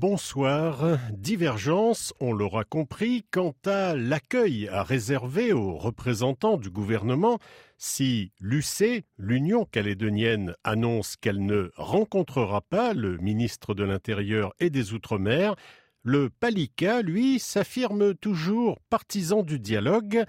Bonsoir. Divergence, on l'aura compris, quant à l'accueil à réserver aux représentants du gouvernement si l'UC, l'Union calédonienne, annonce qu'elle ne rencontrera pas le ministre de l'Intérieur et des Outre-mer. Le Palika, lui, s'affirme toujours partisan du dialogue,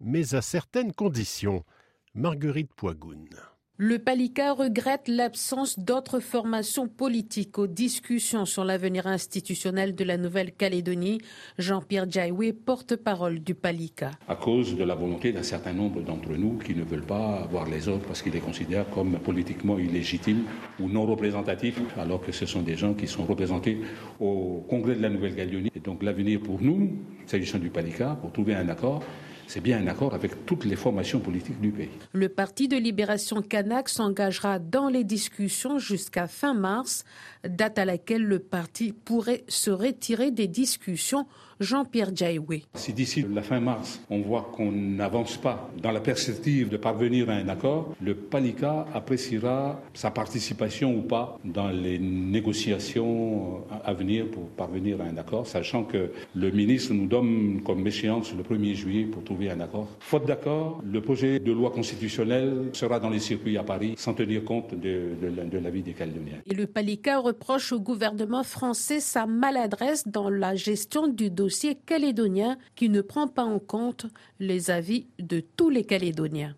mais à certaines conditions. Marguerite Poigoun. Le Palika regrette l'absence d'autres formations politiques aux discussions sur l'avenir institutionnel de la Nouvelle-Calédonie. Jean-Pierre Jaoué, porte-parole du Palika. À cause de la volonté d'un certain nombre d'entre nous qui ne veulent pas voir les autres parce qu'ils les considèrent comme politiquement illégitimes ou non représentatifs, alors que ce sont des gens qui sont représentés au Congrès de la Nouvelle-Calédonie. Et donc l'avenir pour nous, s'agissant du Palika, pour trouver un accord, c'est bien un accord avec toutes les formations politiques du pays. Le Parti de libération Kanak s'engagera dans les discussions jusqu'à fin mars, date à laquelle le parti pourrait se retirer des discussions Jean-Pierre Jaoué. Si d'ici la fin mars, on voit qu'on n'avance pas dans la perspective de parvenir à un accord, le PALICA appréciera sa participation ou pas dans les négociations à venir pour parvenir à un accord, sachant que le ministre nous donne comme échéance le 1er juillet pour trouver un accord. Faute d'accord, le projet de loi constitutionnelle sera dans les circuits à Paris sans tenir compte de, de l'avis des Calédoniens. Et le PALICA reproche au gouvernement français sa maladresse dans la gestion du dossier calédonien qui ne prend pas en compte les avis de tous les Calédoniens.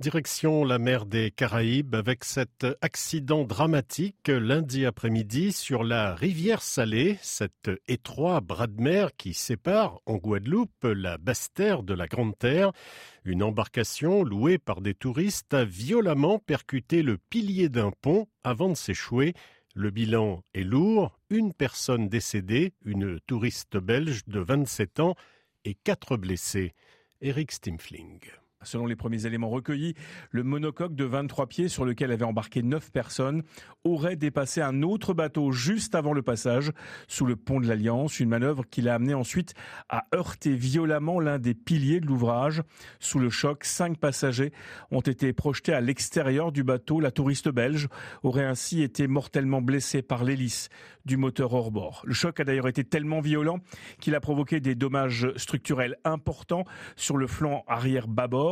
Direction la mer des Caraïbes avec cet accident dramatique lundi après-midi sur la rivière Salée, cet étroit bras de mer qui sépare en Guadeloupe la basse terre de la Grande Terre. Une embarcation louée par des touristes a violemment percuté le pilier d'un pont avant de s'échouer. Le bilan est lourd, une personne décédée, une touriste belge de 27 ans et quatre blessés. Eric Stimfling. Selon les premiers éléments recueillis, le monocoque de 23 pieds sur lequel avaient embarqué 9 personnes aurait dépassé un autre bateau juste avant le passage sous le pont de l'Alliance, une manœuvre qui l'a amené ensuite à heurter violemment l'un des piliers de l'ouvrage. Sous le choc, cinq passagers ont été projetés à l'extérieur du bateau. La touriste belge aurait ainsi été mortellement blessée par l'hélice du moteur hors bord. Le choc a d'ailleurs été tellement violent qu'il a provoqué des dommages structurels importants sur le flanc arrière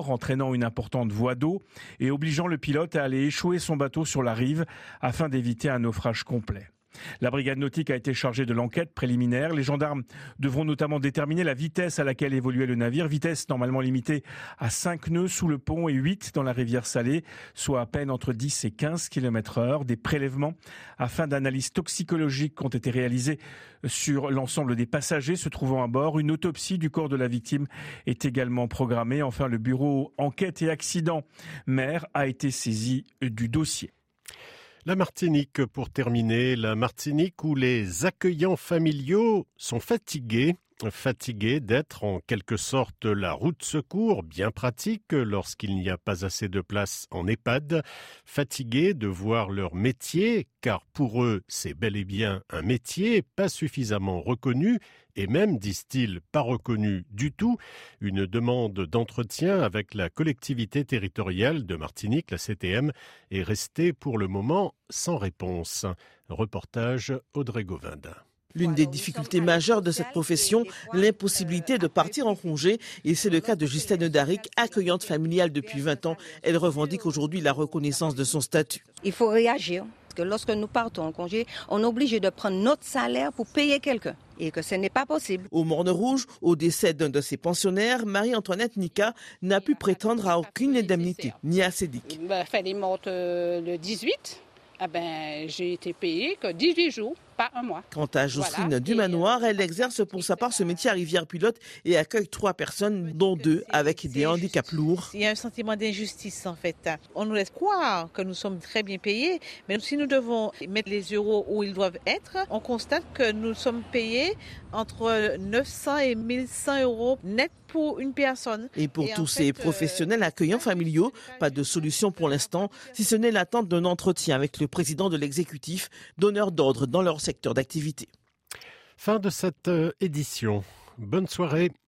entraînant une importante voie d'eau et obligeant le pilote à aller échouer son bateau sur la rive afin d'éviter un naufrage complet. La brigade nautique a été chargée de l'enquête préliminaire. Les gendarmes devront notamment déterminer la vitesse à laquelle évoluait le navire, vitesse normalement limitée à 5 nœuds sous le pont et 8 dans la rivière Salée, soit à peine entre 10 et 15 km heure. Des prélèvements afin d'analyses toxicologiques ont été réalisés sur l'ensemble des passagers se trouvant à bord. Une autopsie du corps de la victime est également programmée. Enfin, le bureau enquête et accident mer a été saisi du dossier. La Martinique, pour terminer, la Martinique où les accueillants familiaux sont fatigués fatigués d'être en quelque sorte la route secours, bien pratique lorsqu'il n'y a pas assez de place en EHPAD, fatigués de voir leur métier, car pour eux c'est bel et bien un métier pas suffisamment reconnu, et même, disent-ils, pas reconnu du tout, une demande d'entretien avec la collectivité territoriale de Martinique, la CTM, est restée pour le moment sans réponse. Reportage Audrey Govindin. L'une des difficultés majeures de cette profession, l'impossibilité de partir en congé, et c'est le cas de Justine Daric, accueillante familiale depuis 20 ans. Elle revendique aujourd'hui la reconnaissance de son statut. Il faut réagir, parce que lorsque nous partons en congé, on est obligé de prendre notre salaire pour payer quelqu'un et que ce n'est pas possible. Au Morne Rouge, au décès d'un de ses pensionnaires, Marie-Antoinette Nika n'a pu prétendre à aucune indemnité, ni à ses Il m'a fallu le 18. Ah ben, j'ai été payé que 18 jours un mois. Quant à Jocelyne Dumanoir, elle exerce pour sa part ce métier à Rivière-Pilote et accueille trois personnes, dont deux avec des handicaps lourds. Il y a un sentiment d'injustice en fait. On nous laisse croire que nous sommes très bien payés, mais si nous devons mettre les euros où ils doivent être, on constate que nous sommes payés entre 900 et 1100 euros net pour une personne. Et pour tous ces euh, professionnels accueillants familiaux, pas de solution pour l'instant, si ce n'est l'attente d'un entretien avec le président de l'exécutif, donneur d'ordre dans leur Fin de cette euh, édition. Bonne soirée.